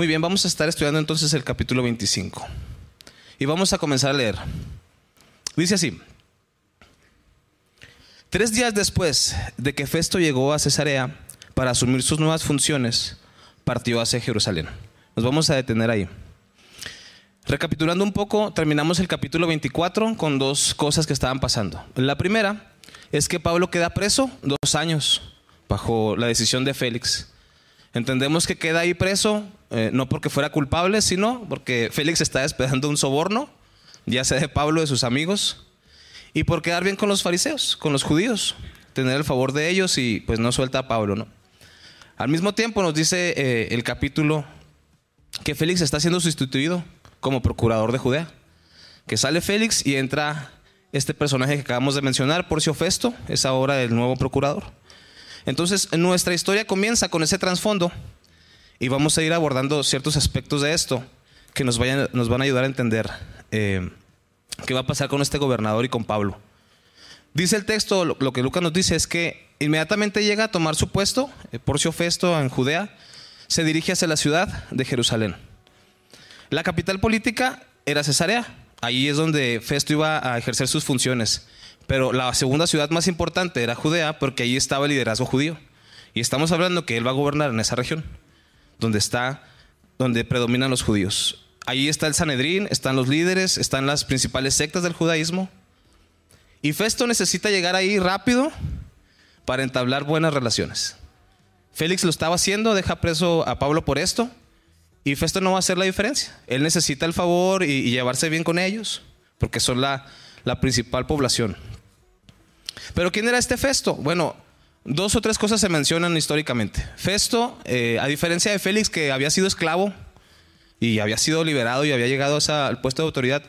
Muy bien, vamos a estar estudiando entonces el capítulo 25. Y vamos a comenzar a leer. Dice así. Tres días después de que Festo llegó a Cesarea para asumir sus nuevas funciones, partió hacia Jerusalén. Nos vamos a detener ahí. Recapitulando un poco, terminamos el capítulo 24 con dos cosas que estaban pasando. La primera es que Pablo queda preso dos años bajo la decisión de Félix. Entendemos que queda ahí preso eh, no porque fuera culpable, sino porque Félix está esperando un soborno, ya sea de Pablo, de sus amigos, y por quedar bien con los fariseos, con los judíos, tener el favor de ellos y pues no suelta a Pablo, ¿no? Al mismo tiempo nos dice eh, el capítulo que Félix está siendo sustituido como procurador de Judea, que sale Félix y entra este personaje que acabamos de mencionar, Porcio Festo, es ahora el nuevo procurador. Entonces, nuestra historia comienza con ese trasfondo y vamos a ir abordando ciertos aspectos de esto que nos, vayan, nos van a ayudar a entender eh, qué va a pasar con este gobernador y con Pablo. Dice el texto, lo, que Lucas nos dice es que inmediatamente llega a tomar su puesto, eh, Porcio Festo en Judea, se dirige hacia la ciudad de Jerusalén. La capital política era Cesarea, ahí es donde Festo iba a ejercer sus funciones. Pero la segunda ciudad más importante era Judea porque ahí estaba el liderazgo judío. Y estamos hablando que él va a gobernar en esa región, donde está, donde predominan los judíos. Ahí está el Sanedrín, están los líderes, están las principales sectas del judaísmo. Y Festo necesita llegar ahí rápido para entablar buenas relaciones. Félix lo estaba haciendo, deja preso a Pablo por esto, y Festo no va a hacer la diferencia. Él necesita el favor y, llevarse bien con ellos, porque son la, principal población. Pero ¿quién era este Festo? Bueno, dos o tres cosas se mencionan históricamente. Festo, eh, a diferencia de Félix, que había sido esclavo y había sido liberado y había llegado al puesto de autoridad,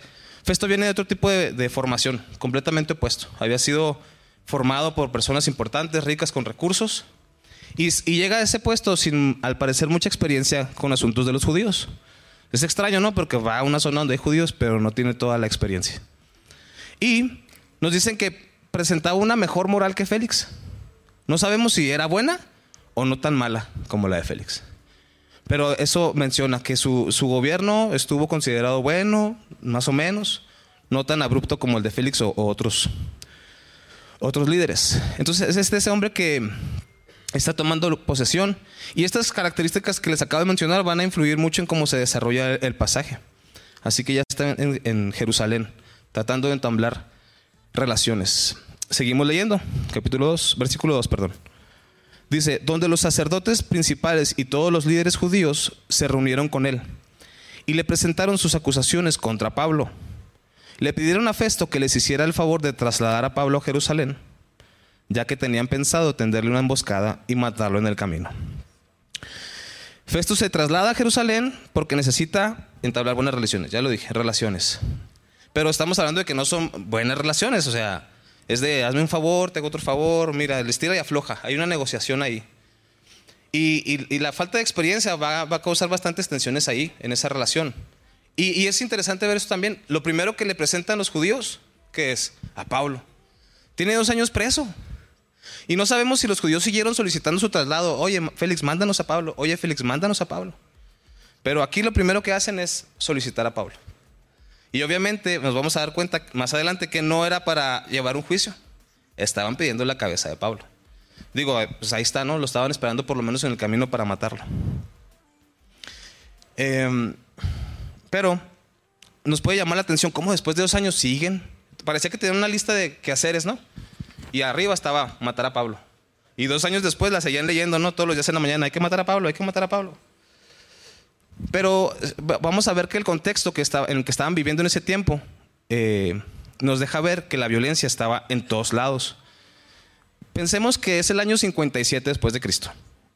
Festo viene de otro tipo de, formación, completamente opuesto. Había sido formado por personas importantes, ricas, con recursos, y, llega a ese puesto sin, al parecer, mucha experiencia con asuntos de los judíos. Es extraño, ¿no? Porque va a una zona donde hay judíos, pero no tiene toda la experiencia. Y nos dicen que presentaba una mejor moral que Félix. No sabemos si era buena o no tan mala como la de Félix. Pero eso menciona que su, gobierno estuvo considerado bueno, más o menos, no tan abrupto como el de Félix o, otros, otros líderes. Entonces es este ese hombre que, está tomando posesión. Y estas características que les acabo de mencionar van a influir mucho en cómo se desarrolla el pasaje. Así que ya está en, Jerusalén, tratando de entablar relaciones. Seguimos leyendo, capítulo 2, versículo 2, perdón. Dice, donde los sacerdotes principales y todos los líderes judíos se reunieron con él y le presentaron sus acusaciones contra Pablo. Le pidieron a Festo que les hiciera el favor de trasladar a Pablo a Jerusalén ya que tenían pensado tenderle una emboscada y matarlo en el camino. Festo se traslada a Jerusalén porque necesita entablar buenas relaciones, ya lo dije, relaciones. Pero estamos hablando de que no son buenas relaciones, o sea, es de hazme un favor, te hago otro favor, mira, les tira y afloja, hay una negociación ahí. Y, la falta de experiencia va, a causar bastantes tensiones ahí, en esa relación. Y, y, es interesante ver eso también. Lo primero que le presentan los judíos, que es a Pablo. Tiene dos años preso. Y no sabemos si los judíos siguieron solicitando su traslado. Oye, Félix, mándanos a Pablo. Oye, Félix, mándanos a Pablo. Pero aquí lo primero que hacen es solicitar a Pablo. Y obviamente nos vamos a dar cuenta más adelante que no era para llevar un juicio. Estaban pidiendo la cabeza de Pablo. Digo, pues ahí está, ¿no? Lo estaban esperando por lo menos en el camino para matarlo. Em, pero nos puede llamar la atención cómo después de dos años siguen. Parecía que tenían una lista de quehaceres, ¿no? Y arriba estaba matar a Pablo. Y dos años después la seguían leyendo, ¿no? Todos los días en la mañana, hay que matar a Pablo, hay que matar a Pablo. Pero vamos a ver que el contexto en el que estaban viviendo en ese tiempo eh, nos deja ver que la violencia estaba en todos lados. Pensemos que es el año 57 después de Cristo.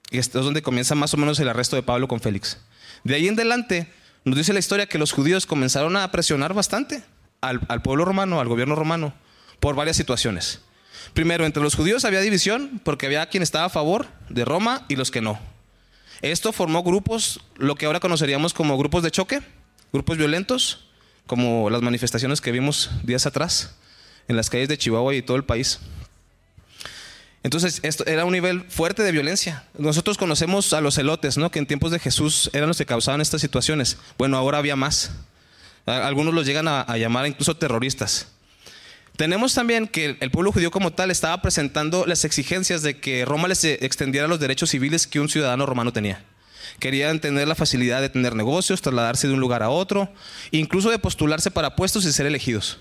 Y esto es donde comienza más o menos el arresto de Pablo con Félix. De ahí en adelante nos dice la historia que los judíos comenzaron a presionar bastante al pueblo romano, al gobierno romano, por varias situaciones. Primero, entre los judíos había división porque había quien estaba a favor de Roma y los que no. Esto formó grupos, lo que ahora conoceríamos como grupos de choque, grupos violentos, como las manifestaciones que vimos días atrás en las calles de Chihuahua y todo el país. Entonces, esto era un nivel fuerte de violencia. Nosotros conocemos a los celotes, ¿no? Que en tiempos de Jesús eran los que causaban estas situaciones. Bueno, ahora había más. Algunos los llegan a, a llamar incluso terroristas. Tenemos también que el pueblo judío como tal estaba presentando las exigencias de que Roma les extendiera los derechos civiles que un ciudadano romano tenía. Querían tener la facilidad de tener negocios, trasladarse de un lugar a otro, incluso de postularse para puestos y ser elegidos.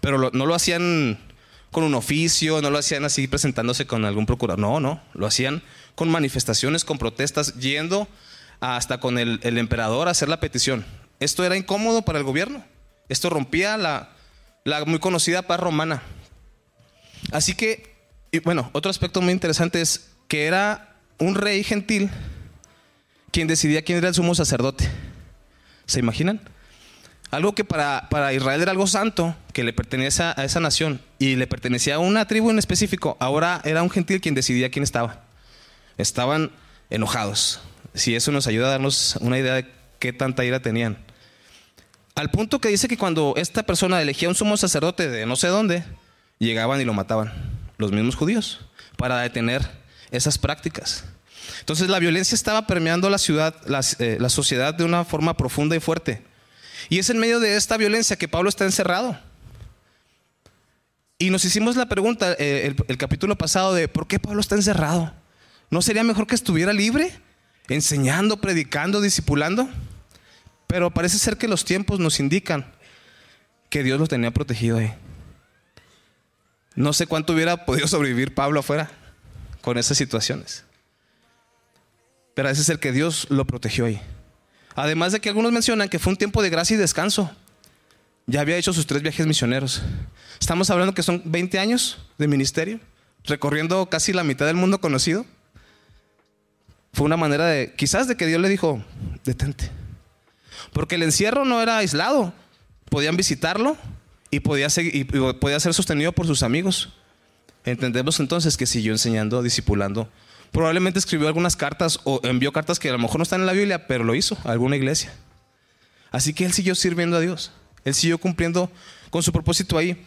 Pero no lo hacían con un oficio, no lo hacían así presentándose con algún procurador, no, no, lo hacían con manifestaciones, con protestas, yendo hasta con el, el emperador a hacer la petición. Esto era incómodo para el gobierno, esto rompía la, la muy conocida paz romana. Así que, y bueno, otro aspecto muy interesante es que era un rey gentil quien decidía quién era el sumo sacerdote. ¿Se imaginan? Algo que para, para Israel era algo santo, que le pertenece a esa nación y le pertenecía a una tribu en específico, ahora era un gentil quien decidía quién estaba. Estaban enojados. Si eso nos ayuda a darnos una idea de qué tanta ira tenían. Al punto que dice que cuando esta persona elegía un sumo sacerdote de no sé dónde, llegaban y lo mataban, los mismos judíos, para detener esas prácticas. Entonces la violencia estaba permeando la ciudad, la, eh, sociedad de una forma profunda y fuerte. Y es en medio de esta violencia que Pablo está encerrado. Y nos hicimos la pregunta eh, el, el capítulo pasado de por qué Pablo está encerrado. ¿No sería mejor que estuviera libre, enseñando, predicando, discipulando? Pero parece ser que los tiempos nos indican que Dios los tenía protegido ahí. No sé cuánto hubiera podido sobrevivir Pablo afuera con esas situaciones. Pero parece ser que Dios lo protegió ahí. Además de que algunos mencionan que fue un tiempo de gracia y descanso. Ya había hecho sus tres viajes misioneros. Estamos hablando que son 20 años de ministerio, recorriendo casi la mitad del mundo conocido. Fue una manera de, quizás de que Dios le dijo, detente. Porque el encierro no era aislado. Podían visitarlo y podía, seguir, podía ser sostenido por sus amigos. Entendemos entonces que siguió enseñando, discipulando. Probablemente escribió algunas cartas o envió cartas que a lo mejor no están en la Biblia, pero lo hizo a alguna iglesia. Así que él siguió sirviendo a Dios. Él siguió cumpliendo con su propósito ahí.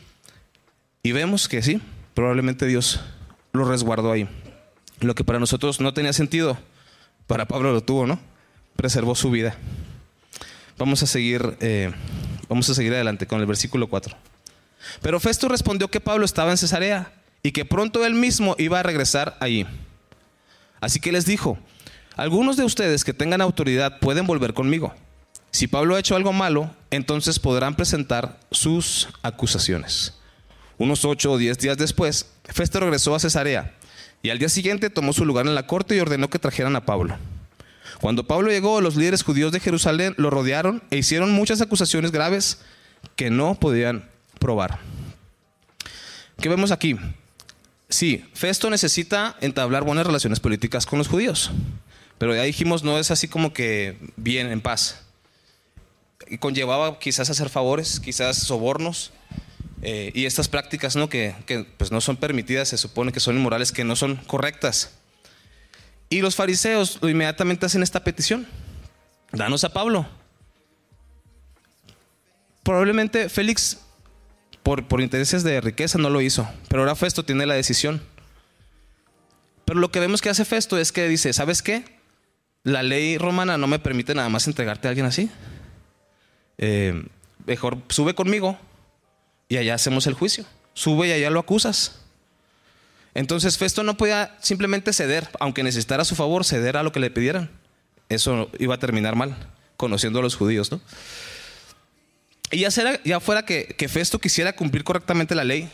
Y vemos que sí, probablemente Dios lo resguardó ahí. Lo que para nosotros no tenía sentido, para Pablo lo tuvo, ¿no? Preservó su vida. Vamos a seguir, eh, vamos a seguir adelante con el versículo 4. Pero Festo respondió que Pablo estaba en Cesarea y que pronto él mismo iba a regresar allí. Así que les dijo, algunos de ustedes que tengan autoridad pueden volver conmigo. Si Pablo ha hecho algo malo, entonces podrán presentar sus acusaciones. Unos ocho o diez días después, Festo regresó a Cesarea y al día siguiente tomó su lugar en la corte y ordenó que trajeran a Pablo. Cuando Pablo llegó, los líderes judíos de Jerusalén lo rodearon e hicieron muchas acusaciones graves que no podían probar. ¿Qué vemos aquí? Sí, Festo necesita entablar buenas relaciones políticas con los judíos, pero ya dijimos no es así como que bien, en paz. Y conllevaba quizás hacer favores, quizás sobornos, eh, y estas prácticas ¿no? Que, que, pues no son permitidas, se supone que son inmorales, que no son correctas. Y los fariseos inmediatamente hacen esta petición. Danos a Pablo. Probablemente Félix, por, por intereses de riqueza, no lo hizo. Pero ahora Festo tiene la decisión. Pero lo que vemos que hace Festo es que dice, ¿sabes qué? La ley romana no me permite nada más entregarte a alguien así. Eh, mejor sube conmigo y allá hacemos el juicio. Sube y allá lo acusas. Entonces Festo no podía simplemente ceder, aunque necesitara su favor, ceder a lo que le pidieran. Eso iba a terminar mal, conociendo a los judíos, ¿no? Y ya, ya fuera que, Festo quisiera cumplir correctamente la ley,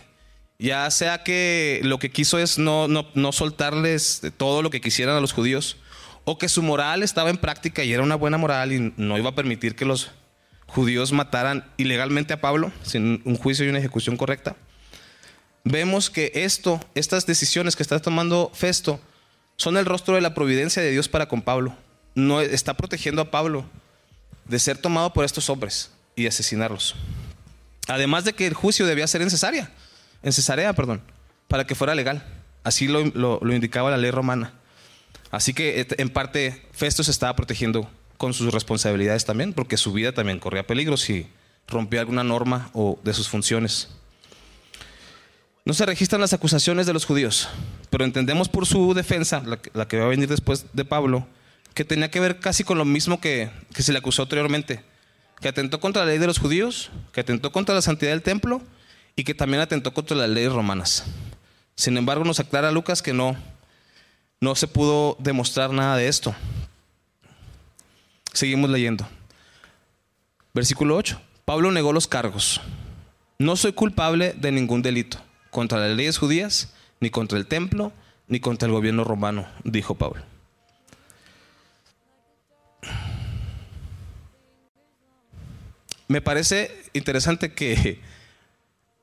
ya sea que lo que quiso es no, no, no soltarles todo lo que quisieran a los judíos, o que su moral estaba en práctica y era una buena moral y no iba a permitir que los judíos mataran ilegalmente a Pablo sin un juicio y una ejecución correcta vemos que esto, estas decisiones que está tomando Festo, son el rostro de la providencia de Dios para con Pablo. No está protegiendo a Pablo de ser tomado por estos hombres y asesinarlos. Además de que el juicio debía ser en Cesarea, perdón, para que fuera legal. Así lo, lo indicaba la ley romana. Así que en parte Festo se estaba protegiendo con sus responsabilidades también, porque su vida también corría peligro si rompía alguna norma o de sus funciones. No se registran las acusaciones de los judíos, pero entendemos por su defensa, la, que va a venir después de Pablo, que tenía que ver casi con lo mismo que, que se le acusó anteriormente, que atentó contra la ley de los judíos, que atentó contra la santidad del templo y que también atentó contra las leyes romanas. Sin embargo, nos aclara Lucas que no, no se pudo demostrar nada de esto. Seguimos leyendo. Versículo 8. Pablo negó los cargos. No soy culpable de ningún delito contra las leyes judías, ni contra el templo, ni contra el gobierno romano, dijo Pablo. Me parece interesante que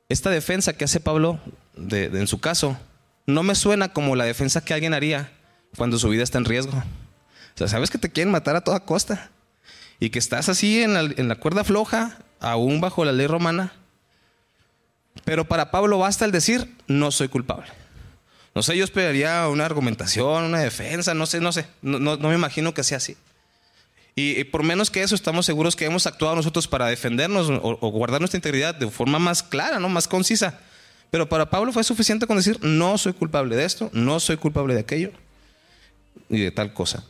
esta defensa que hace Pablo en su caso no me suena como la defensa que alguien haría cuando su vida está en riesgo. O sea, sabes que te quieren matar a toda costa y que estás así en la, en la cuerda floja, aún bajo la ley romana. Pero para Pablo basta el decir, no soy culpable. No sé, yo esperaría una argumentación, una defensa, no sé, no sé. No, no, me imagino que sea así. Y, por menos que eso, estamos seguros que hemos actuado nosotros para defendernos o, o, guardar nuestra integridad de forma más clara, ¿no? más concisa. Pero para Pablo fue suficiente con decir, no soy culpable de esto, no soy culpable de aquello y de tal cosa.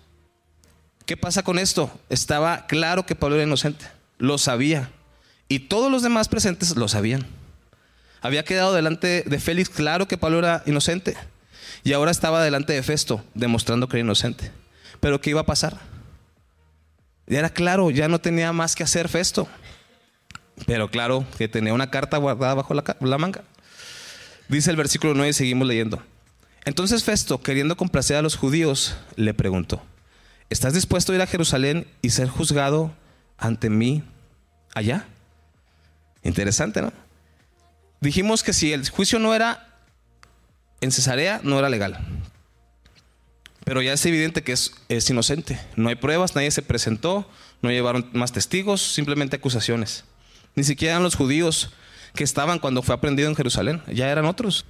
¿Qué pasa con esto? Estaba claro que Pablo era inocente, lo sabía. Y todos los demás presentes lo sabían. Había quedado delante de Félix claro que Pablo era inocente. Y ahora estaba delante de Festo, demostrando que era inocente. Pero ¿qué iba a pasar? Ya era claro, ya no tenía más que hacer Festo. Pero claro que tenía una carta guardada bajo la manga. Dice el versículo 9, seguimos leyendo. Entonces Festo, queriendo complacer a los judíos, le preguntó, ¿estás dispuesto a ir a Jerusalén y ser juzgado ante mí allá? Interesante, ¿no? Dijimos que si el juicio no era en Cesarea, no era legal. Pero ya es evidente que es, es inocente. No hay pruebas, nadie se presentó, no llevaron más testigos, simplemente acusaciones. Ni siquiera los judíos que estaban cuando fue aprendido en Jerusalén, ya eran otros.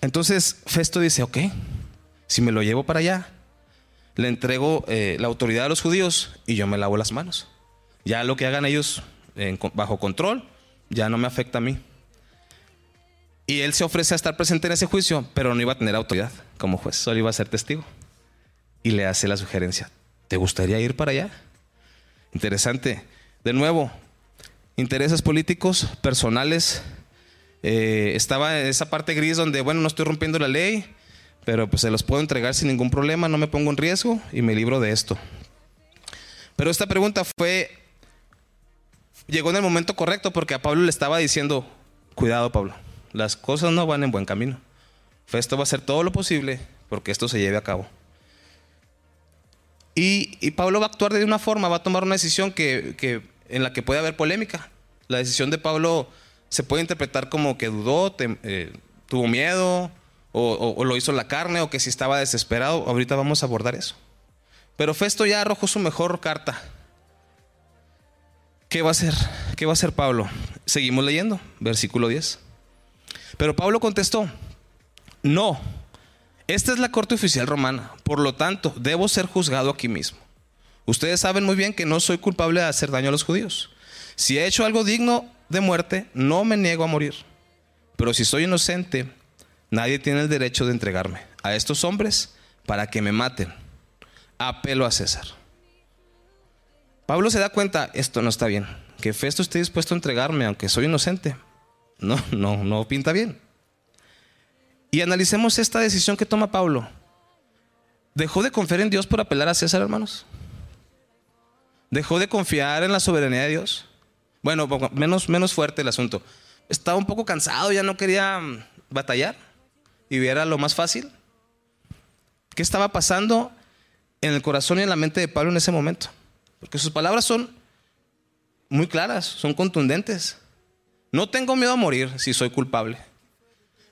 Entonces Festo dice, ok, si me lo llevo para allá, le entrego eh, la autoridad a los judíos y yo me lavo las manos. Ya lo que hagan ellos bajo control, ya no me afecta a mí. Y él se ofrece a estar presente en ese juicio, pero no iba a tener autoridad como juez, solo iba a ser testigo. Y le hace la sugerencia, ¿te gustaría ir para allá? Interesante. De nuevo, intereses políticos, personales. Eh, estaba en esa parte gris donde, bueno, no estoy rompiendo la ley, pero pues se los puedo entregar sin ningún problema, no me pongo en riesgo y me libro de esto. Pero esta pregunta fue, llegó en el momento correcto porque a Pablo le estaba diciendo, cuidado Pablo, las cosas no van en buen camino. Festo va a hacer todo lo posible porque esto se lleve a cabo. Y, Pablo va a actuar de una forma, va a tomar una decisión que, que en la que puede haber polémica. La decisión de Pablo se puede interpretar como que dudó, eh, tuvo miedo, o, lo hizo la carne, o que si estaba desesperado. Ahorita vamos a abordar eso. Pero Festo ya arrojó su mejor carta. ¿Qué va a hacer? ¿Qué va a hacer Pablo? Seguimos leyendo, versículo 10. Pero Pablo contestó, no, esta es la corte oficial romana, por lo tanto, debo ser juzgado aquí mismo. Ustedes saben muy bien que no soy culpable de hacer daño a los judíos. Si he hecho algo digno de muerte, no me niego a morir. Pero si soy inocente, nadie tiene el derecho de entregarme a estos hombres para que me maten. Apelo a César. Pablo se da cuenta, esto no está bien. Que Festo esté dispuesto a entregarme, aunque soy inocente. No, no, no pinta bien. Y analicemos esta decisión que toma Pablo. ¿Dejó de confiar en Dios por apelar a César, hermanos? Dejó de confiar en la soberanía de Dios. Bueno, menos, menos fuerte el asunto. Estaba un poco cansado, ya no quería mm, batallar y era lo más fácil. ¿Qué estaba pasando en el corazón y en la mente de Pablo en ese momento? Porque sus palabras son muy claras, son contundentes. No tengo miedo a morir si soy culpable,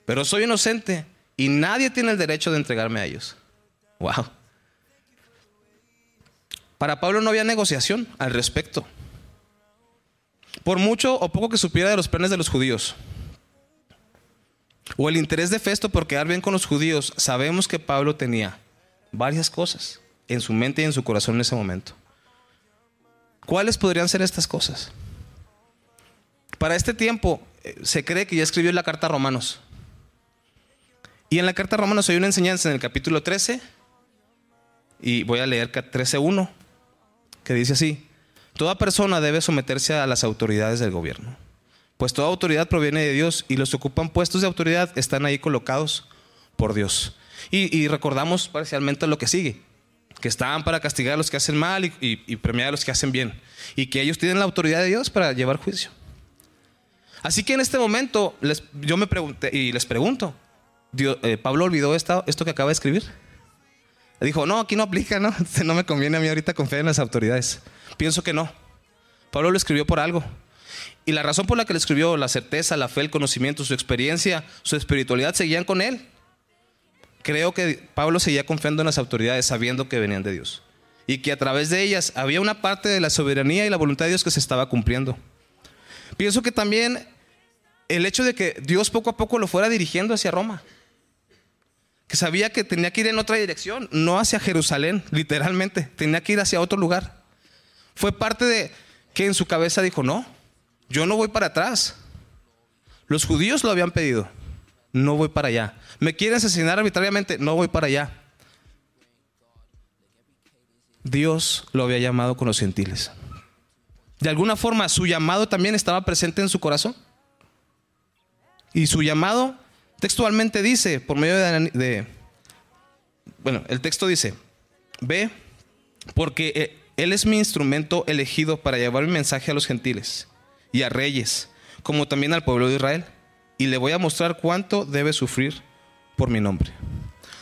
pero soy inocente y nadie tiene el derecho de entregarme a ellos. Wow. Para Pablo no había negociación al respecto. Por mucho o poco que supiera de los planes de los judíos, o el interés de Festo por quedar bien con los judíos, sabemos que Pablo tenía varias cosas en su mente y en su corazón en ese momento. ¿Cuáles podrían ser estas cosas? Para este tiempo eh, se cree que ya escribió la carta a Romanos. Y en la carta a Romanos hay una enseñanza en el capítulo 13, y voy a leer 13.1, que dice así, toda persona debe someterse a las autoridades del gobierno, pues toda autoridad proviene de Dios y los que ocupan puestos de autoridad están ahí colocados por Dios. Y, recordamos parcialmente lo que sigue, que están para castigar a los que hacen mal y, premiar a los que hacen bien, y que ellos tienen la autoridad de Dios para llevar juicio. Así que en este momento les, yo me pregunté y les pregunto, eh, ¿Pablo olvidó esto que acaba de escribir? Dijo, no, aquí no aplica, ¿no? No me conviene a mí ahorita confiar en las autoridades. Pienso que no. Pablo lo escribió por algo. Y la razón por la que lo escribió, la certeza, la fe, el conocimiento, su experiencia, su espiritualidad, seguían con él. Creo que Pablo seguía confiando en las autoridades sabiendo que venían de Dios. Y que a través de ellas había una parte de la soberanía y la voluntad de Dios que se estaba cumpliendo. Pienso que también el hecho de que Dios poco a poco lo fuera dirigiendo hacia Roma que sabía que tenía que ir en otra dirección, no hacia Jerusalén, literalmente, tenía que ir hacia otro lugar. Fue parte de que en su cabeza dijo, no, yo no voy para atrás. Los judíos lo habían pedido, no voy para allá. Me quieren asesinar arbitrariamente, no voy para allá. Dios lo había llamado con los gentiles. De alguna forma, su llamado también estaba presente en su corazón. Y su llamado Textualmente dice, por medio de, bueno, el texto dice, ve, porque eh, Él es mi instrumento elegido para llevar mi mensaje a los gentiles y a reyes, como también al pueblo de Israel, y le voy a mostrar cuánto debe sufrir por mi nombre.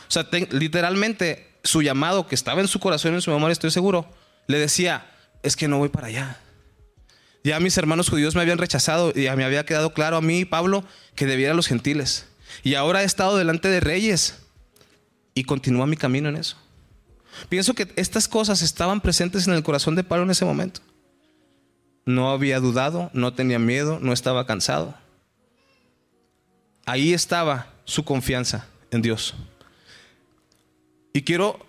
O sea, literalmente su llamado que estaba en su corazón, en su memoria, estoy seguro, le decía, es que no voy para allá. Ya mis hermanos judíos me habían rechazado y me había quedado claro a mí, Pablo, que debiera a los gentiles. Y ahora he estado delante de reyes y continúa mi camino en eso. Pienso que estas cosas estaban presentes en el corazón de Pablo en ese momento. No había dudado, no tenía miedo, no estaba cansado. Ahí estaba su confianza en Dios. Y quiero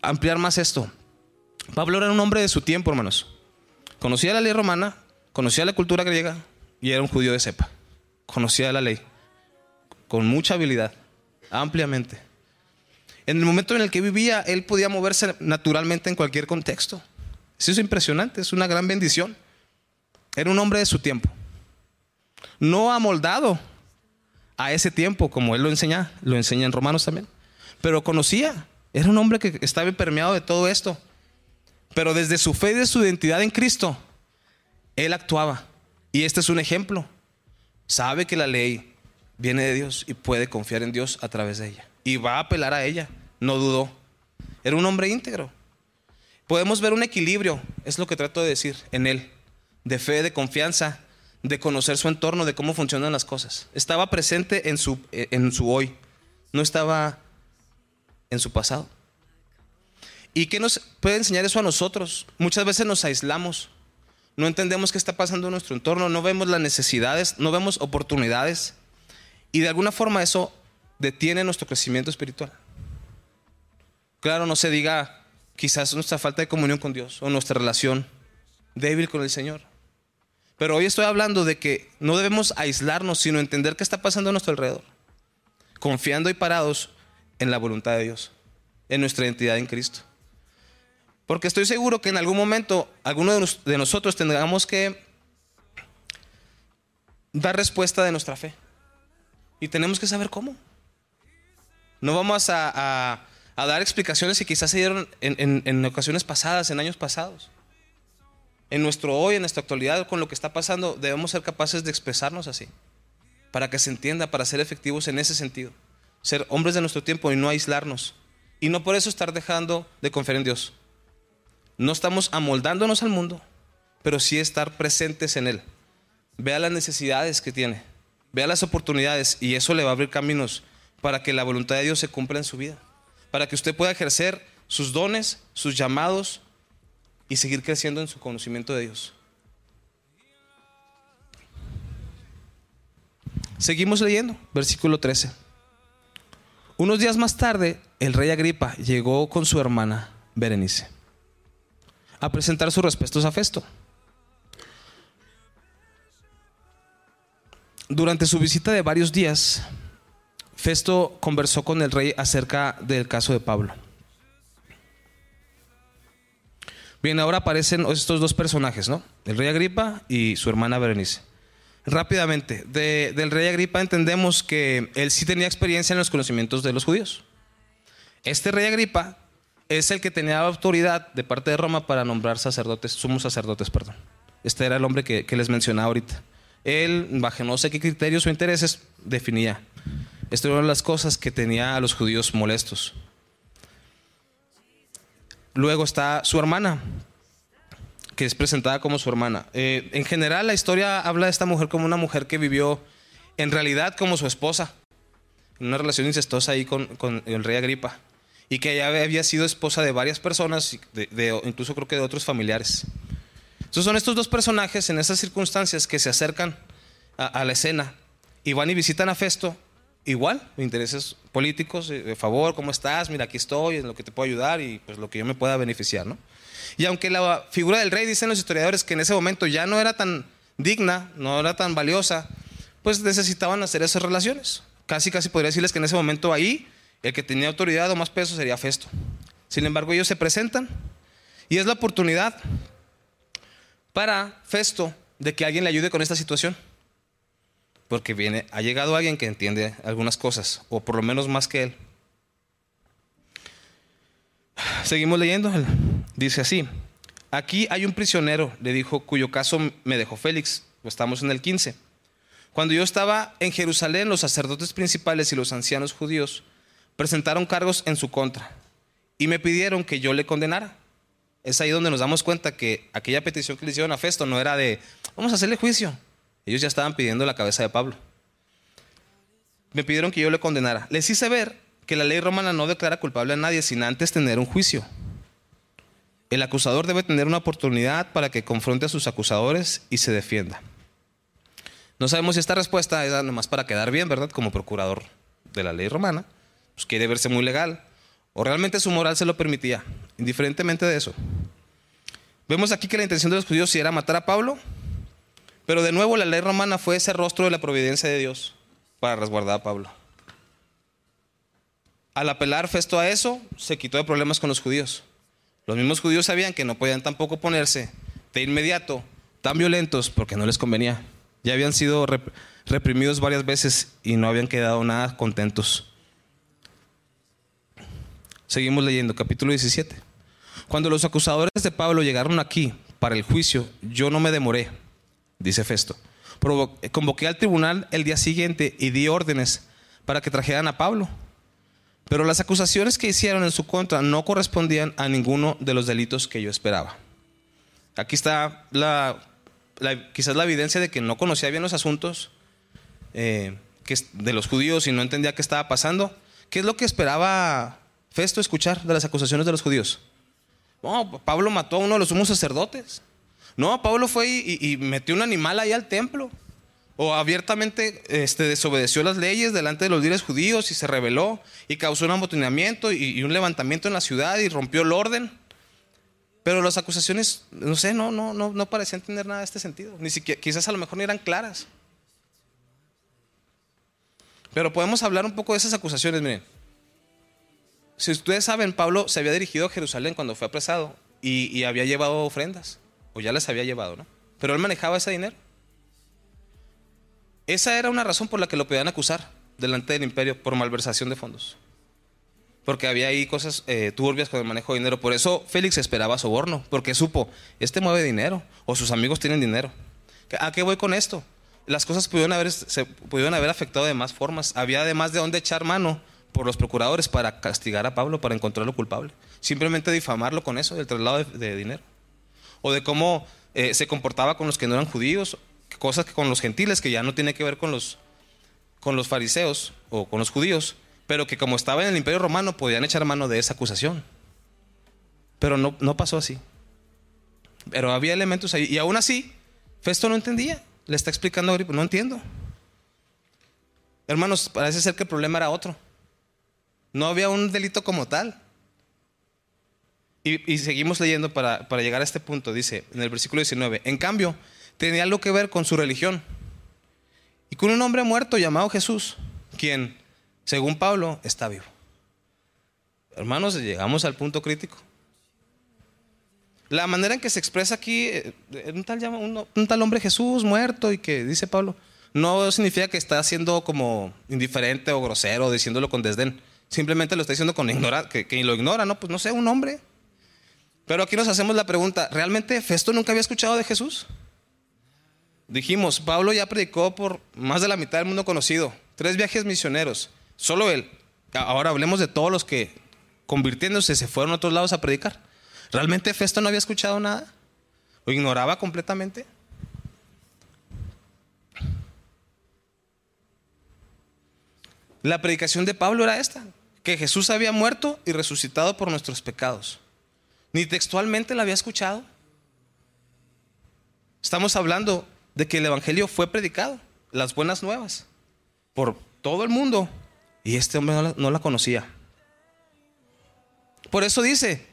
ampliar más esto. Pablo era un hombre de su tiempo, hermanos. Conocía la ley romana, conocía la cultura griega y era un judío de cepa. Conocía la ley con mucha habilidad, ampliamente. En el momento en el que vivía, él podía moverse naturalmente en cualquier contexto. Eso es impresionante, es una gran bendición. Era un hombre de su tiempo. No amoldado a ese tiempo, como él lo enseña, lo enseña en Romanos también. Pero conocía, era un hombre que estaba permeado de todo esto. Pero desde su fe y de su identidad en Cristo, él actuaba. Y este es un ejemplo. Sabe que la ley viene de Dios y puede confiar en Dios a través de ella. Y va a apelar a ella, no dudó. Era un hombre íntegro. Podemos ver un equilibrio, es lo que trato de decir, en él, de fe, de confianza, de conocer su entorno, de cómo funcionan las cosas. Estaba presente en su, en su hoy, no estaba en su pasado. ¿Y qué nos puede enseñar eso a nosotros? Muchas veces nos aislamos, no entendemos qué está pasando en nuestro entorno, no vemos las necesidades, no vemos oportunidades. Y de alguna forma eso detiene nuestro crecimiento espiritual. Claro, no se diga quizás nuestra falta de comunión con Dios o nuestra relación débil con el Señor. Pero hoy estoy hablando de que no debemos aislarnos, sino entender qué está pasando a nuestro alrededor. Confiando y parados en la voluntad de Dios, en nuestra identidad en Cristo. Porque estoy seguro que en algún momento alguno de nosotros tendremos que dar respuesta de nuestra fe. Y tenemos que saber cómo. No vamos a, dar explicaciones que quizás se dieron en, ocasiones pasadas, en años pasados. En nuestro hoy, en nuestra actualidad, con lo que está pasando, debemos ser capaces de expresarnos así. Para que se entienda, para ser efectivos en ese sentido. Ser hombres de nuestro tiempo y no aislarnos. Y no por eso estar dejando de confiar en Dios. No estamos amoldándonos al mundo, pero sí estar presentes en Él. Vea las necesidades que tiene Vea las oportunidades y eso le va a abrir caminos para que la voluntad de Dios se cumpla en su vida. Para que usted pueda ejercer sus dones, sus llamados y seguir creciendo en su conocimiento de Dios. Seguimos leyendo, versículo 13. Unos días más tarde, el rey Agripa llegó con su hermana Berenice a presentar sus respetos a Festo. Durante su visita de varios días, Festo conversó con el rey acerca del caso de Pablo. Bien, ahora aparecen estos dos personajes, ¿no? El rey Agripa y su hermana Berenice. Rápidamente, del rey Agripa entendemos que él sí tenía experiencia en los conocimientos de los judíos. Este rey Agripa es el que tenía autoridad de parte de Roma para nombrar sacerdotes, sumos sacerdotes, perdón. Este era el hombre que, les mencionaba ahorita. Él, bajo no sé qué criterios o intereses, definía. Esto era una de las cosas que tenía a los judíos molestos. Luego está su hermana, que es presentada como su hermana. Eh, en general, la historia habla de esta mujer como una mujer que vivió en realidad como su esposa, una relación incestuosa ahí con, el rey Agripa, y que ella había sido esposa de varias personas, incluso creo que de otros familiares. Entonces son estos dos personajes en esas circunstancias que se acercan a, la escena y van y visitan a Festo, igual, intereses políticos, eh, de favor, ¿cómo estás? Mira, aquí estoy, en lo que te puedo ayudar y pues lo que yo me pueda beneficiar, ¿no? Y aunque la figura del rey, dicen los historiadores, que en ese momento ya no era tan digna, no era tan valiosa, pues necesitaban hacer esas relaciones. Casi, casi podría decirles que en ese momento ahí el que tenía autoridad o más peso sería Festo. Sin embargo, ellos se presentan y es la oportunidad para Festo de que alguien le ayude con esta situación. Porque viene, ha llegado alguien que entiende algunas cosas, o por lo menos más que él. Seguimos leyendo. Dice así: Aquí hay un prisionero, le dijo, cuyo caso me dejó Félix. Estamos en el 15. Cuando yo estaba en Jerusalén, los sacerdotes principales y los ancianos judíos presentaron cargos en su contra y me pidieron que yo le condenara. Es ahí donde nos damos cuenta que aquella petición que le hicieron a Festo no era de, vamos a hacerle juicio. Ellos ya estaban pidiendo la cabeza de Pablo. Me pidieron que yo le condenara. Les hice ver que la ley romana no declara culpable a nadie sin antes tener un juicio. El acusador debe tener una oportunidad para que confronte a sus acusadores y se defienda. No sabemos si esta respuesta es nomás para quedar bien, ¿verdad? Como procurador de la ley romana. Pues quiere verse muy legal. O realmente su moral se lo permitía, indiferentemente de eso. Vemos aquí que la intención de los judíos sí era matar a Pablo, pero de nuevo la ley romana fue ese rostro de la providencia de Dios para resguardar a Pablo. Al apelar Festo a eso, se quitó de problemas con los judíos. Los mismos judíos sabían que no podían tampoco ponerse de inmediato tan violentos porque no les convenía. Ya habían sido reprimidos varias veces y no habían quedado nada contentos. Seguimos leyendo, capítulo 17. Cuando los acusadores de Pablo llegaron aquí para el juicio, yo no me demoré, dice Festo. Convoqué al tribunal el día siguiente y di órdenes para que trajeran a Pablo. Pero las acusaciones que hicieron en su contra no correspondían a ninguno de los delitos que yo esperaba. Aquí está la, quizás la evidencia de que no conocía bien los asuntos eh, de los judíos y no entendía qué estaba pasando. ¿Qué es lo que esperaba Festo escuchar de las acusaciones de los judíos. No, Pablo mató a uno de los sumos sacerdotes. No, Pablo fue y, metió un animal ahí al templo. O abiertamente este, desobedeció las leyes delante de los líderes judíos y se rebeló y causó un amotinamiento y, un levantamiento en la ciudad y rompió el orden. Pero las acusaciones, no sé, no, no, no, no parecían tener nada de este sentido. Ni siquiera, quizás a lo mejor ni eran claras. Pero podemos hablar un poco de esas acusaciones, miren. Si ustedes saben, Pablo se había dirigido a Jerusalén cuando fue apresado y, había llevado ofrendas, o ya las había llevado, ¿no? Pero él manejaba ese dinero. Esa era una razón por la que lo podían acusar delante del imperio por malversación de fondos. Porque había ahí cosas eh, turbias con el manejo de dinero. Por eso Félix esperaba soborno, porque supo, este mueve dinero, o sus amigos tienen dinero. ¿A qué voy con esto? Las cosas pudieron haber, se pudieron haber afectado de más formas. Había además de dónde echar mano por los procuradores para castigar a Pablo, para encontrarlo culpable. Simplemente difamarlo con eso, del traslado de, dinero. O de cómo eh, se comportaba con los que no eran judíos, cosas que con los gentiles, que ya no tiene que ver con los, con los fariseos o con los judíos, pero que como estaba en el imperio romano podían echar mano de esa acusación. Pero no, no pasó así. Pero había elementos ahí. Y aún así, Festo no entendía. Le está explicando ahorita, no entiendo. Hermanos, parece ser que el problema era otro. No había un delito como tal. Y, seguimos leyendo para, llegar a este punto. Dice en el versículo 19, en cambio, tenía algo que ver con su religión. Y con un hombre muerto llamado Jesús, quien según Pablo, está vivo. Hermanos, llegamos al punto crítico. La manera en que se expresa aquí, eh, un tal, un tal hombre Jesús muerto y que dice Pablo, no significa que está siendo como indiferente o grosero, diciéndolo con desdén. Simplemente lo está diciendo con ignorar, que, que lo ignora, ¿no? Pues no sé, un hombre. Pero aquí nos hacemos la pregunta, ¿realmente Festo nunca había escuchado de Jesús? Dijimos, Pablo ya predicó por más de la mitad del mundo conocido, tres viajes misioneros, solo él. Ahora hablemos de todos los que convirtiéndose se fueron a otros lados a predicar. ¿Realmente Festo no había escuchado nada? ¿O ignoraba completamente? La predicación de Pablo era esta, que Jesús había muerto y resucitado por nuestros pecados. Ni textualmente la había escuchado. Estamos hablando de que el Evangelio fue predicado, las buenas nuevas, por todo el mundo. Y este hombre no la, conocía. Por eso dice,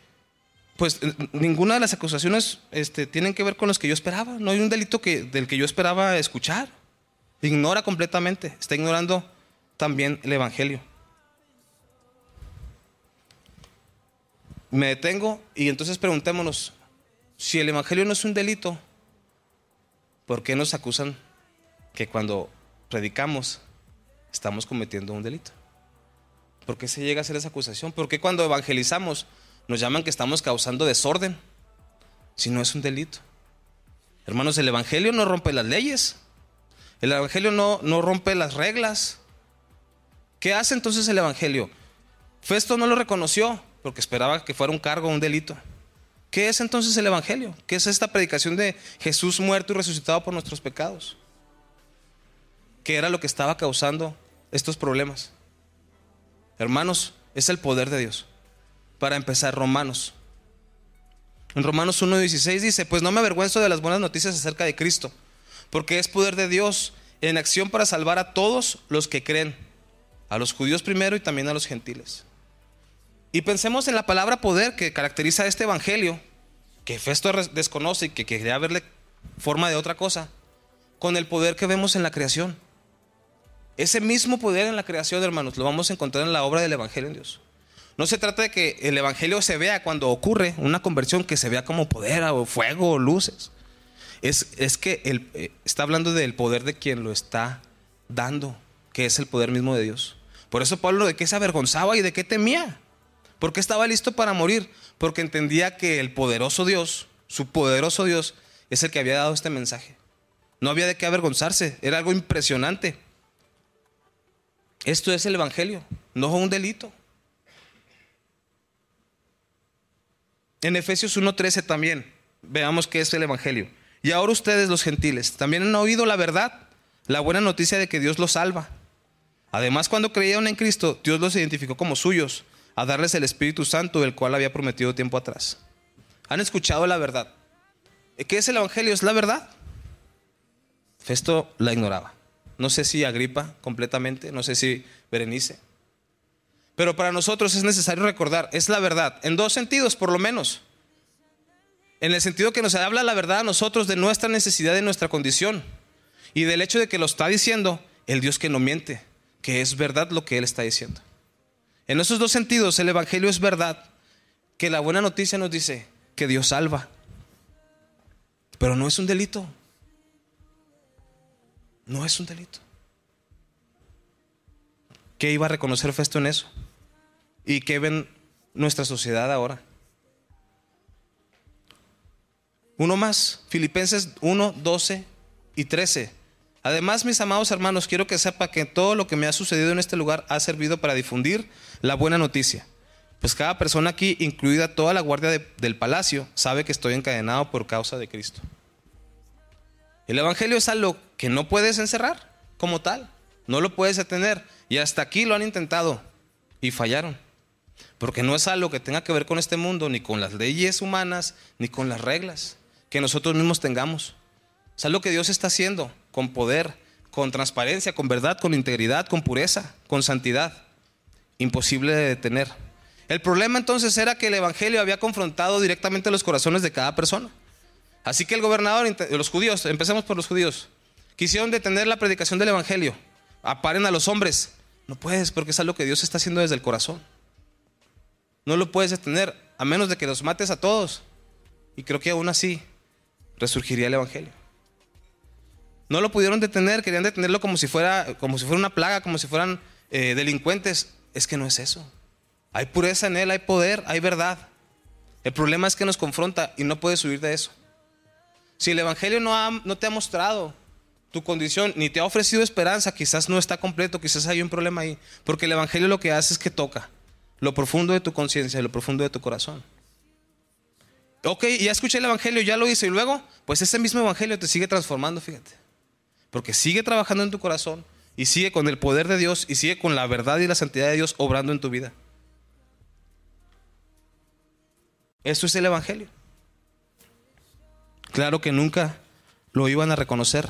pues ninguna de las acusaciones este, tienen que ver con los que yo esperaba. No hay un delito que, del que yo esperaba escuchar. Ignora completamente, está ignorando también el Evangelio. Me detengo y entonces preguntémonos, si el Evangelio no es un delito, ¿Por qué nos acusan que cuando predicamos estamos cometiendo un delito? ¿Por qué se llega a hacer esa acusación? ¿Por qué cuando evangelizamos nos llaman que estamos causando desorden? Si no es un delito. Hermanos, el Evangelio no rompe las leyes. El Evangelio no, no rompe las reglas. ¿Qué hace entonces el Evangelio? Festo no lo reconoció porque esperaba que fuera un cargo, un delito. ¿Qué es entonces el Evangelio? ¿Qué es esta predicación de Jesús muerto y resucitado por nuestros pecados? ¿Qué era lo que estaba causando estos problemas? Hermanos, es el poder de Dios. Para empezar, Romanos. En Romanos 1.16 dice, pues no me avergüenzo de las buenas noticias acerca de Cristo, porque es poder de Dios en acción para salvar a todos los que creen, a los judíos primero y también a los gentiles. Y pensemos en la palabra poder que caracteriza este evangelio, que Festo desconoce y que quería verle forma de otra cosa, con el poder que vemos en la creación. Ese mismo poder en la creación, hermanos, lo vamos a encontrar en la obra del evangelio en Dios. No se trata de que el evangelio se vea cuando ocurre una conversión, que se vea como poder o fuego o luces. Es, es que eh, está hablando del poder de quien lo está dando, que es el poder mismo de Dios. Por eso Pablo de qué se avergonzaba y de qué temía. Porque estaba listo para morir, porque entendía que el poderoso Dios, su poderoso Dios, es el que había dado este mensaje. No había de qué avergonzarse, era algo impresionante. Esto es el Evangelio, no es un delito. En Efesios 1.13 también, veamos qué es el Evangelio. Y ahora ustedes los gentiles, también han oído la verdad, la buena noticia de que Dios los salva. Además, cuando creyeron en Cristo, Dios los identificó como suyos a darles el Espíritu Santo, el cual había prometido tiempo atrás. Han escuchado la verdad. ¿Qué es el Evangelio? Es la verdad. Festo la ignoraba. No sé si Agripa completamente, no sé si Berenice. Pero para nosotros es necesario recordar, es la verdad, en dos sentidos por lo menos. En el sentido que nos habla la verdad a nosotros de nuestra necesidad, de nuestra condición. Y del hecho de que lo está diciendo el Dios que no miente, que es verdad lo que Él está diciendo. En esos dos sentidos, el Evangelio es verdad, que la buena noticia nos dice que Dios salva, pero no es un delito. No es un delito. ¿Qué iba a reconocer Festo en eso? ¿Y qué ven nuestra sociedad ahora? Uno más, Filipenses 1, 12 y 13. Además, mis amados hermanos, quiero que sepa que todo lo que me ha sucedido en este lugar ha servido para difundir la buena noticia. Pues cada persona aquí, incluida toda la guardia del palacio, sabe que estoy encadenado por causa de Cristo. El Evangelio es algo que no puedes encerrar como tal, no lo puedes detener. Y hasta aquí lo han intentado y fallaron. Porque no es algo que tenga que ver con este mundo, ni con las leyes humanas, ni con las reglas que nosotros mismos tengamos. Es algo que Dios está haciendo con poder, con transparencia, con verdad, con integridad, con pureza, con santidad. Imposible de detener. El problema entonces era que el Evangelio había confrontado directamente los corazones de cada persona. Así que el gobernador, los judíos, empecemos por los judíos, quisieron detener la predicación del Evangelio. Aparen a los hombres, No puedes, porque es algo que Dios está haciendo desde el corazón. No lo puedes detener, a menos de que los mates a todos. Y creo que aún así resurgiría el Evangelio. No lo pudieron detener, querían detenerlo como si fuera, como si fuera una plaga, como si fueran eh, delincuentes. Es que no es eso. Hay pureza en él, hay poder, hay verdad. El problema es que nos confronta y no puedes huir de eso. Si el Evangelio no, no te ha mostrado tu condición ni te ha ofrecido esperanza, quizás no está completo, quizás hay un problema ahí. Porque el Evangelio lo que hace es que toca lo profundo de tu conciencia, lo profundo de tu corazón. Ok, ya escuché el Evangelio, ya lo hice, y luego, pues ese mismo Evangelio te sigue transformando, fíjate. Porque sigue trabajando en tu corazón y sigue con el poder de Dios y sigue con la verdad y la santidad de Dios obrando en tu vida. Esto es el Evangelio. Claro que nunca lo iban a reconocer.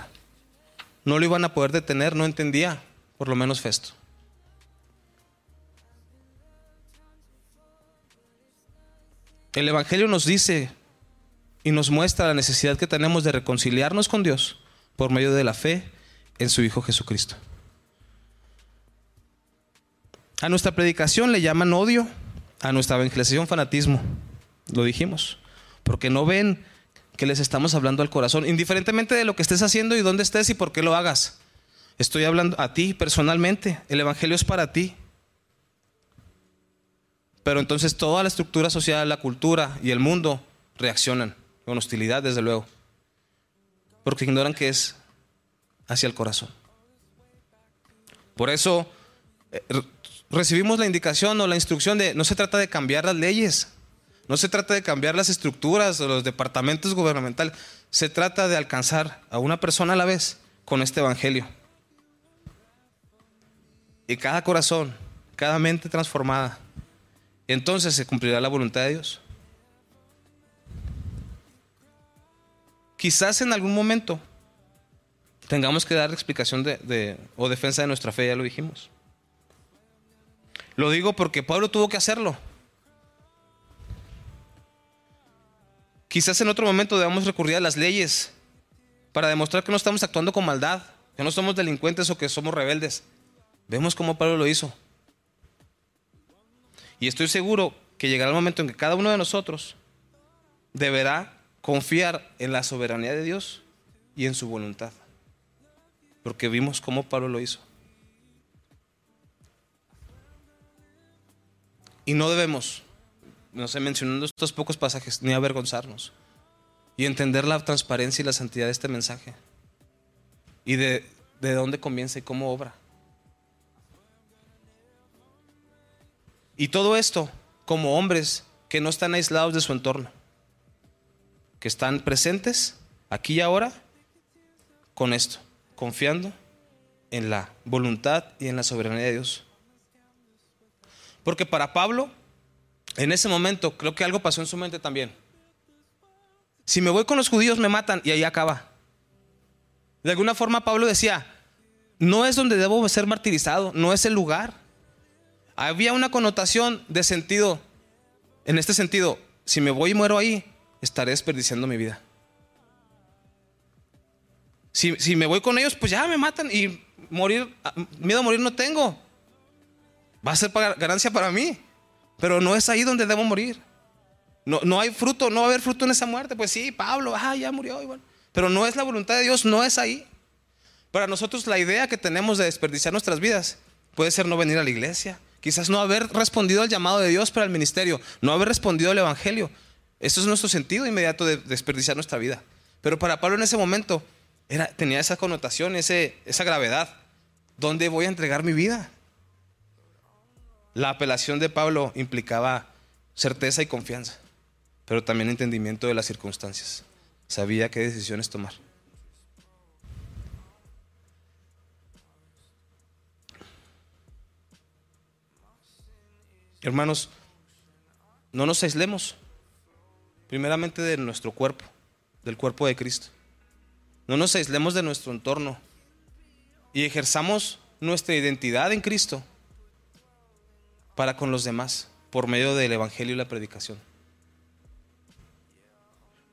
No lo iban a poder detener, no entendía, por lo menos Festo. El Evangelio nos dice y nos muestra la necesidad que tenemos de reconciliarnos con Dios por medio de la fe en su Hijo Jesucristo. A nuestra predicación le llaman odio, a nuestra evangelización fanatismo, lo dijimos, porque no ven que les estamos hablando al corazón, indiferentemente de lo que estés haciendo y dónde estés y por qué lo hagas. Estoy hablando a ti personalmente, el Evangelio es para ti. Pero entonces toda la estructura social, la cultura y el mundo reaccionan con hostilidad, desde luego porque ignoran que es hacia el corazón. Por eso eh, recibimos la indicación o la instrucción de no se trata de cambiar las leyes, no se trata de cambiar las estructuras o los departamentos gubernamentales, se trata de alcanzar a una persona a la vez con este evangelio. Y cada corazón, cada mente transformada, entonces se cumplirá la voluntad de Dios. Quizás en algún momento tengamos que dar explicación de, o defensa de nuestra fe, ya lo dijimos. Lo digo porque Pablo tuvo que hacerlo. Quizás en otro momento debamos recurrir a las leyes para demostrar que no estamos actuando con maldad, que no somos delincuentes o que somos rebeldes. Vemos cómo Pablo lo hizo. Y estoy seguro que llegará el momento en que cada uno de nosotros deberá confiar en la soberanía de Dios y en su voluntad. Porque vimos cómo Pablo lo hizo. Y no debemos, no sé, mencionando estos pocos pasajes, ni avergonzarnos. Y entender la transparencia y la santidad de este mensaje. Y de, de dónde comienza y cómo obra. Y todo esto como hombres que no están aislados de su entorno que están presentes aquí y ahora con esto, confiando en la voluntad y en la soberanía de Dios. Porque para Pablo, en ese momento, creo que algo pasó en su mente también. Si me voy con los judíos me matan y ahí acaba. De alguna forma Pablo decía, no es donde debo ser martirizado, no es el lugar. Había una connotación de sentido, en este sentido, si me voy y muero ahí, estaré desperdiciando mi vida. Si, me voy con ellos, pues ya me matan y morir, miedo a morir no tengo. Va a ser ganancia para mí, pero no es ahí donde debo morir. No, no hay fruto, no va a haber fruto en esa muerte. Pues sí, Pablo, ah, ya murió. Igual. Pero no es la voluntad de Dios, no es ahí. Para nosotros la idea que tenemos de desperdiciar nuestras vidas puede ser no venir a la iglesia, quizás no haber respondido al llamado de Dios para el ministerio, no haber respondido al Evangelio, eso es nuestro sentido inmediato de desperdiciar nuestra vida. Pero para Pablo en ese momento era, tenía esa connotación, ese, esa gravedad. ¿Dónde voy a entregar mi vida? La apelación de Pablo implicaba certeza y confianza, pero también entendimiento de las circunstancias. Sabía qué decisiones tomar. Hermanos, no nos aislemos primeramente de nuestro cuerpo, del cuerpo de Cristo. No nos aislemos de nuestro entorno y ejerzamos nuestra identidad en Cristo para con los demás por medio del Evangelio y la predicación.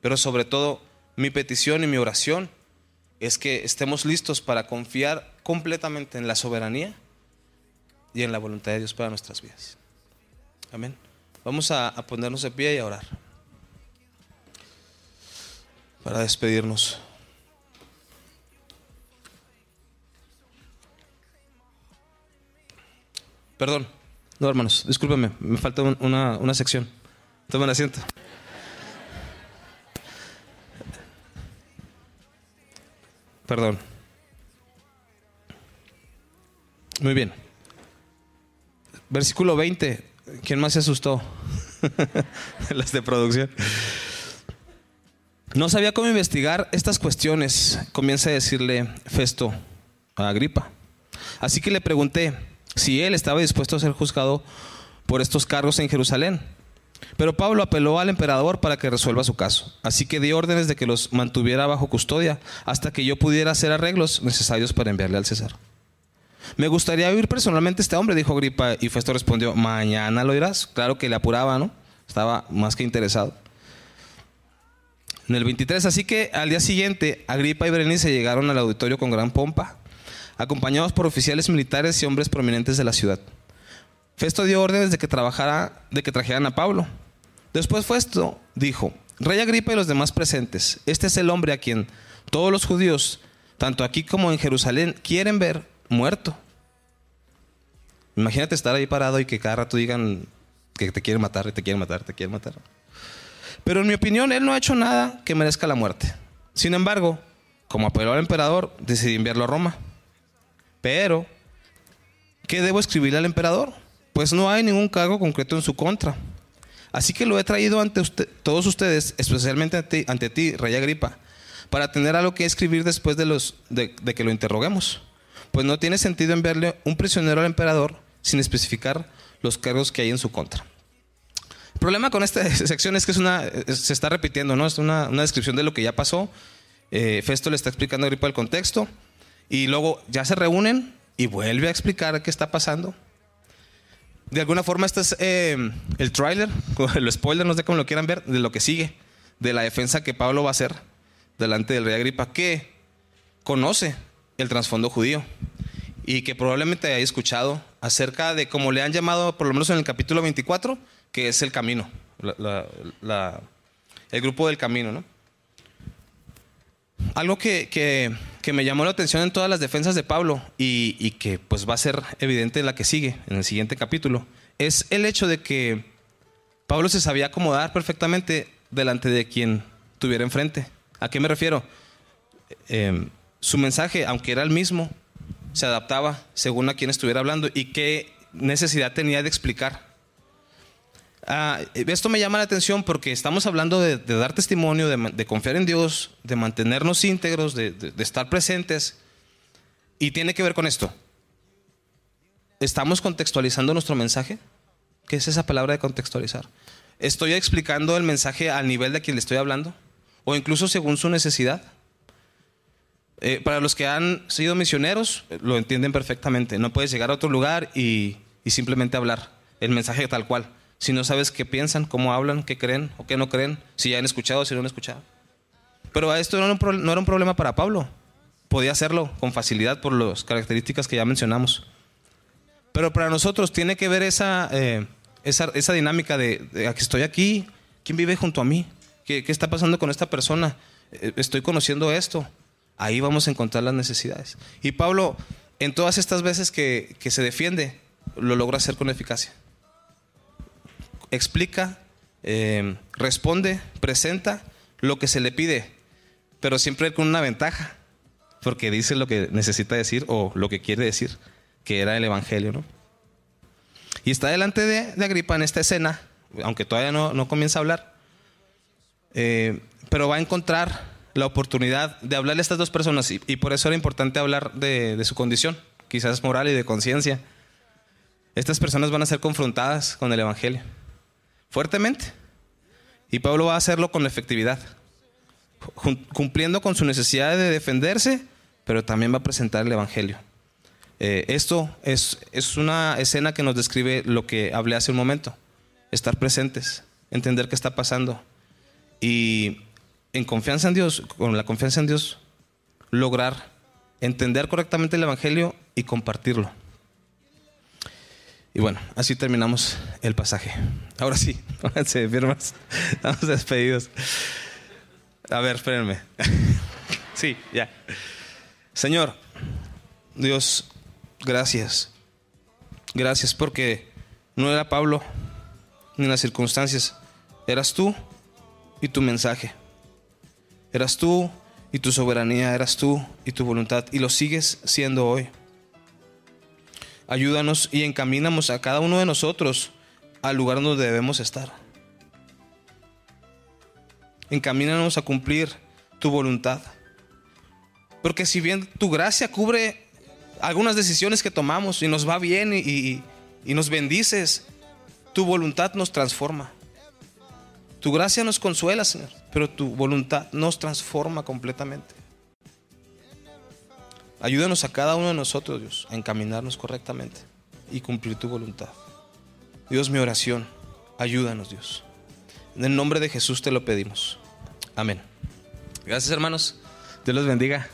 Pero sobre todo, mi petición y mi oración es que estemos listos para confiar completamente en la soberanía y en la voluntad de Dios para nuestras vidas. Amén. Vamos a, ponernos de pie y a orar. Para despedirnos. Perdón. No, hermanos, discúlpenme, me falta un- una, una sección. Tomen asiento. Perdón. Muy bien. Versículo 20. ¿Quién más se asustó? Las de producción. No sabía cómo investigar estas cuestiones, comienza a decirle Festo a Agripa. Así que le pregunté si él estaba dispuesto a ser juzgado por estos cargos en Jerusalén. Pero Pablo apeló al emperador para que resuelva su caso. Así que dio órdenes de que los mantuviera bajo custodia hasta que yo pudiera hacer arreglos necesarios para enviarle al César. Me gustaría oír personalmente a este hombre, dijo Agripa, y Festo respondió, mañana lo irás. Claro que le apuraba, ¿no? Estaba más que interesado. En el 23, así que al día siguiente, Agripa y Berenice llegaron al auditorio con gran pompa, acompañados por oficiales militares y hombres prominentes de la ciudad. Festo dio órdenes de que trabajara, de que trajeran a Pablo. Después Festo dijo: Rey Agripa y los demás presentes, este es el hombre a quien todos los judíos, tanto aquí como en Jerusalén, quieren ver muerto. Imagínate estar ahí parado y que cada rato digan que te quieren matar, te quieren matar, te quieren matar. Pero en mi opinión, él no ha hecho nada que merezca la muerte. Sin embargo, como apeló al emperador, decidí enviarlo a Roma. Pero, ¿qué debo escribirle al emperador? Pues no hay ningún cargo concreto en su contra. Así que lo he traído ante usted- todos ustedes, especialmente ante, ti, Rey Agripa, para tener algo que escribir después de, los, de, de que lo interroguemos. Pues no tiene sentido enviarle un prisionero al emperador sin especificar los cargos que hay en su contra. El problema con esta sección es que es una, se está repitiendo, ¿no? Es una, una descripción de lo que ya pasó. Eh, Festo le está explicando a Agripa el contexto y luego ya se reúnen y vuelve a explicar qué está pasando. De alguna forma este es eh, el tráiler, el spoiler, no sé cómo lo quieran ver, de lo que sigue, de la defensa que Pablo va a hacer delante del rey Agripa, que conoce el trasfondo judío y que probablemente haya escuchado acerca de cómo le han llamado, por lo menos en el capítulo 24, que es el camino, el grupo del camino, ¿no? Algo que, que- que me llamó la atención en todas las defensas de Pablo y, y que pues va a ser evidente en la que sigue, en el siguiente capítulo, es el hecho de que Pablo se sabía acomodar perfectamente delante de quien tuviera enfrente. ¿A qué me refiero? Eh, su mensaje, aunque era el mismo, se adaptaba según a quien estuviera hablando y qué necesidad tenía de explicar. Ah, esto me llama la atención porque estamos hablando de, de dar testimonio, de, de confiar en Dios, de mantenernos íntegros, de, de- de estar presentes. Y tiene que ver con esto. ¿Estamos contextualizando nuestro mensaje? ¿Qué es esa palabra de contextualizar? ¿Estoy explicando el mensaje al nivel de quien le estoy hablando? ¿O incluso según su necesidad? Eh, para los que han sido misioneros, eh, lo entienden perfectamente. No puedes llegar a otro lugar y, y simplemente hablar el mensaje tal cual. Si no sabes qué piensan, cómo hablan, qué creen o qué no creen, si ya han escuchado o si no han escuchado. Pero esto no era, un no era un problema para Pablo. Podía hacerlo con facilidad por las características que ya mencionamos. Pero para nosotros tiene que ver esa, eh, esa, esa dinámica de, de que estoy aquí, ¿quién vive junto a mí? ¿Qué, qué está pasando con esta persona? Eh, Estoy conociendo esto. Ahí vamos a encontrar las necesidades. Y Pablo, en todas estas veces que, que se defiende, lo logra hacer con eficacia. Explica, eh, responde, presenta lo que se le pide, pero siempre con una ventaja, porque dice lo que necesita decir o lo que quiere decir, que era el Evangelio, ¿no? Y está delante de, Agripa en esta escena, aunque todavía no, no comienza a hablar, eh, pero va a encontrar la oportunidad de hablarle a estas dos personas y, por eso era importante hablar de su condición, quizás moral y de conciencia. Estas personas van a ser confrontadas con el Evangelio fuertemente y Pablo va a hacerlo con efectividad, cumpliendo con su necesidad de defenderse, pero también va a presentar el Evangelio. Eh, esto es, es una escena que nos describe lo que hablé hace un momento. Estar presentes, entender qué está pasando y en confianza en Dios, con la confianza en Dios, lograr entender correctamente el Evangelio y compartirlo. Y bueno, así terminamos el pasaje. Ahora sí, pónganse firmas. Estamos despedidos. A ver, espérenme. Sí, ya. Señor, Dios, gracias. Gracias porque no era Pablo ni las circunstancias. Eras tú y tu mensaje. Eras tú y tu soberanía. Eras tú y tu voluntad. Y lo sigues siendo hoy. Ayúdanos y encamínamos a cada uno de nosotros al lugar donde debemos estar. Encamínanos a cumplir tu voluntad. Porque si bien tu gracia cubre algunas decisiones que tomamos y nos va bien y, y, y nos bendices, tu voluntad nos transforma. Tu gracia nos consuela, Señor, pero tu voluntad nos transforma completamente. Ayúdanos a cada uno de nosotros, Dios, a encaminarnos correctamente y cumplir tu voluntad. Dios, mi oración, ayúdanos, Dios. En el nombre de Jesús te lo pedimos. Amén. Gracias, hermanos. Dios los bendiga.